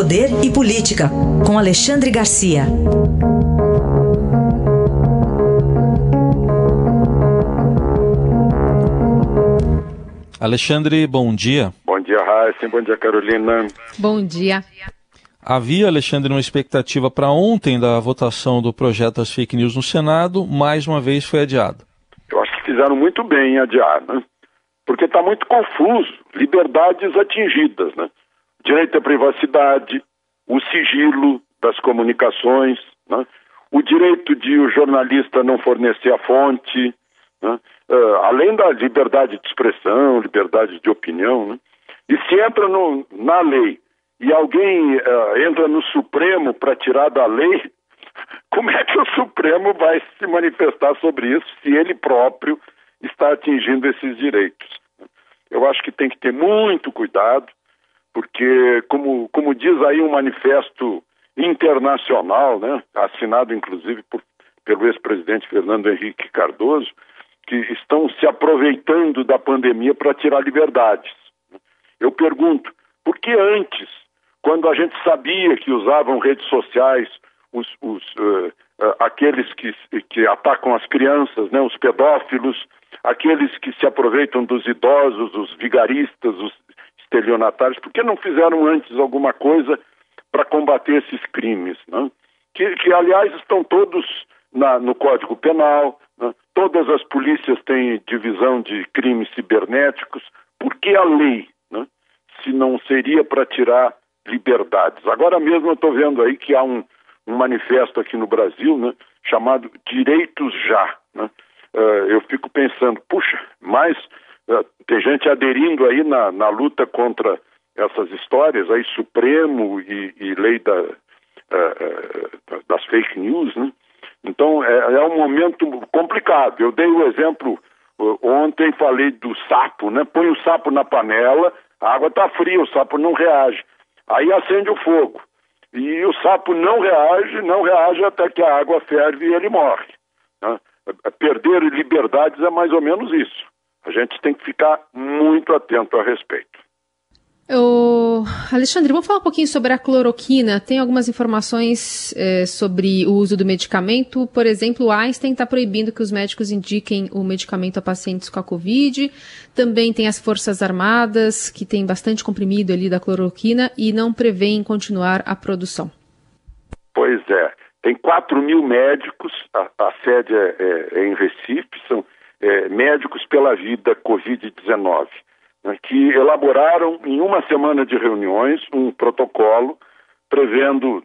Poder e Política, com Alexandre Garcia. Alexandre, bom dia. Bom dia, Raíssa. Bom dia, Carolina. Bom dia. Havia, Alexandre, uma expectativa para ontem da votação do projeto das fake news no Senado, mais uma vez foi adiado. Eu acho que fizeram muito bem em adiar, né? Porque está muito confuso. Liberdades atingidas, né? Direito à privacidade, o sigilo das comunicações, né? o direito de o jornalista não fornecer a fonte, né? uh, além da liberdade de expressão, liberdade de opinião. Né? E se entra no, na lei e alguém uh, entra no Supremo para tirar da lei, como é que o Supremo vai se manifestar sobre isso se ele próprio está atingindo esses direitos? Eu acho que tem que ter muito cuidado, porque, como, como diz aí um manifesto internacional, né, assinado inclusive por, pelo ex-presidente Fernando Henrique Cardoso, que estão se aproveitando da pandemia para tirar liberdades. Eu pergunto, por que antes, quando a gente sabia que usavam redes sociais, os, os uh, uh, aqueles que, que atacam as crianças, né, os pedófilos, aqueles que se aproveitam dos idosos, os vigaristas, os estelionatários, por que não fizeram antes alguma coisa para combater esses crimes? Né? Que, que, aliás, estão todos na, no Código Penal, né? todas as polícias têm divisão de crimes cibernéticos. Por que a lei? Né? Se não seria para tirar liberdades. Agora mesmo eu estou vendo aí que há um, um manifesto aqui no Brasil né, chamado Direitos Já. Uh, eu fico pensando, puxa, mas tem gente aderindo aí na, na luta contra essas histórias, aí Supremo e, e lei da, uh, das fake news, né? Então é, é, um momento complicado. Eu dei o exemplo ontem, falei do sapo, né? Põe o sapo na panela, a água está fria, o sapo não reage. Aí acende o fogo. E o sapo não reage, não reage até que a água ferve e ele morre. Né? Perder liberdades é mais ou menos isso. A gente tem que ficar muito atento a respeito. Alexandre, vamos falar um pouquinho sobre a cloroquina. Tem algumas informações é, sobre o uso do medicamento. Por exemplo, o Einstein está proibindo que os médicos indiquem o medicamento a pacientes com a Covid. Também tem as Forças Armadas, que tem bastante comprimido ali da cloroquina e não prevêem continuar a produção. Pois é. Tem 4 mil médicos, a, a sede é, é, é, em Recife, são é, médicos pela vida Covid-19 né, que elaboraram em uma semana de reuniões um protocolo prevendo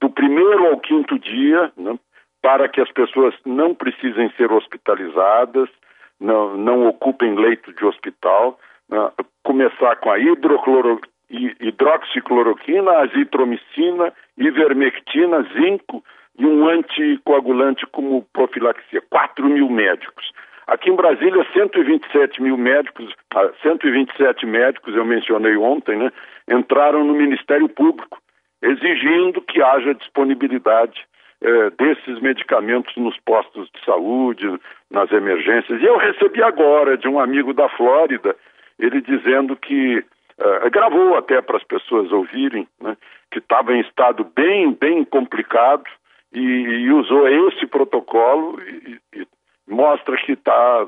do primeiro ao quinto dia né, para que as pessoas não precisem ser hospitalizadas, não, não ocupem leito de hospital, né, começar com a hidrocloro, hidroxicloroquina, azitromicina, ivermectina, zinco e um anticoagulante como profilaxia. 4 mil médicos. Aqui em Brasília, 127 mil médicos, 127 ah, médicos, eu mencionei ontem, né, entraram no Ministério Público, exigindo que haja disponibilidade eh, desses medicamentos nos postos de saúde, nas emergências. E eu recebi agora de um amigo da Flórida, ele dizendo que eh, gravou até para as pessoas ouvirem, né, que estava em estado bem, bem complicado e, e usou esse protocolo e, e mostra que está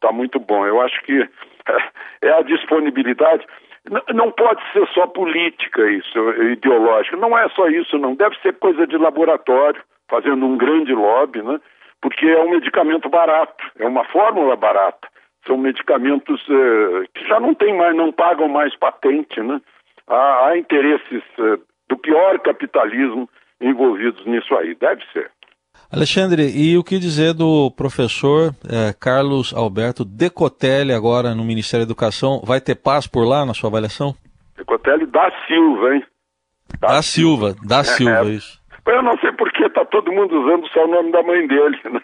tá muito bom. Eu acho que é a disponibilidade. Não pode ser só política isso, ideológica. Não é só isso, não. Deve ser coisa de laboratório, fazendo um grande lobby, né? Porque é um medicamento barato, é uma fórmula barata. São medicamentos eh, que já não tem mais, não pagam mais patente, né? Há, há interesses eh, do pior capitalismo envolvidos nisso aí. Deve ser. Alexandre, e o que dizer do professor eh, Carlos Alberto Decotelli agora no Ministério da Educação? Vai ter paz por lá na sua avaliação? Decotelli da Silva, hein? Da, da Silva, Silva, da Silva, é, isso. Eu não sei por que está todo mundo usando só o nome da mãe dele. Né?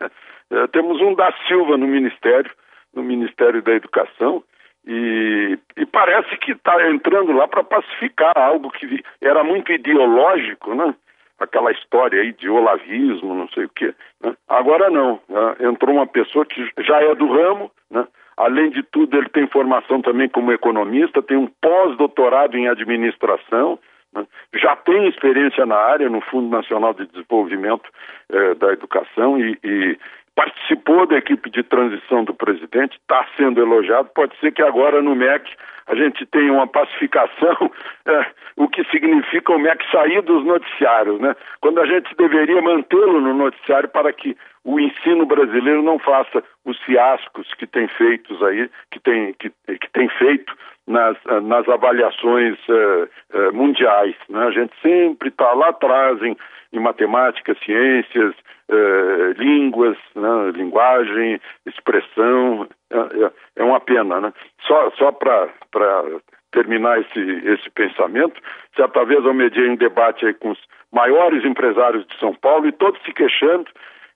É, temos um da Silva no Ministério, no Ministério da Educação, e, e parece que está entrando lá para pacificar algo que era muito ideológico, né? Aquela história aí de olavismo, não sei o quê. Né? Agora não, né? entrou uma pessoa que já é do ramo, né? além de tudo ele tem formação também como economista, tem um pós-doutorado em administração, né? já tem experiência na área, no Fundo Nacional de Desenvolvimento eh, da Educação e, e, participou da equipe de transição do presidente, está sendo elogiado. Pode ser que agora no MEC a gente tenha uma pacificação, é, o que significa o MEC sair dos noticiários, né? Quando a gente deveria mantê-lo no noticiário para que o ensino brasileiro não faça os fiascos que tem feitos aí, que tem, que, que tem feito nas, nas avaliações uh, uh, mundiais. Né? A gente sempre está lá atrás em, em matemática, ciências, uh, línguas, né? linguagem, expressão. É, é, é, uma pena. Né? Só, só para terminar esse, esse pensamento, certa vez eu mediei um debate aí com os maiores empresários de São Paulo e todos se queixando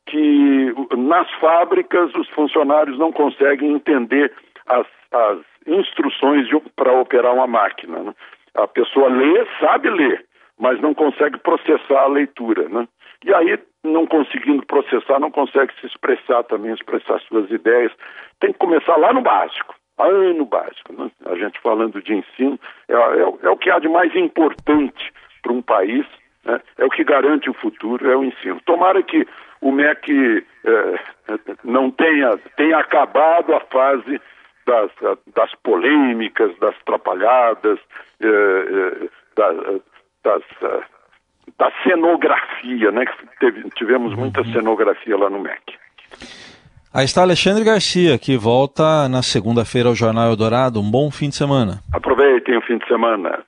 que nas fábricas os funcionários não conseguem entender as, as instruções para operar uma máquina. Né? A pessoa lê, sabe ler, mas não consegue processar a leitura. Né? E aí, não conseguindo processar, não consegue se expressar também, expressar suas ideias. Tem que começar lá no básico, lá no básico. Né? A gente falando de ensino, é, é, é o que há de mais importante para um país, né? é o que garante o futuro, é o ensino. Tomara que o MEC é, não tenha, tenha acabado a fase das, das polêmicas, das trapalhadas, é, é, das, das, da cenografia, né? Teve, tivemos muita uhum. cenografia lá no MEC. Aí está Alexandre Garcia, que volta na segunda-feira ao Jornal Eldorado. Um bom fim de semana. Aproveitem o fim de semana.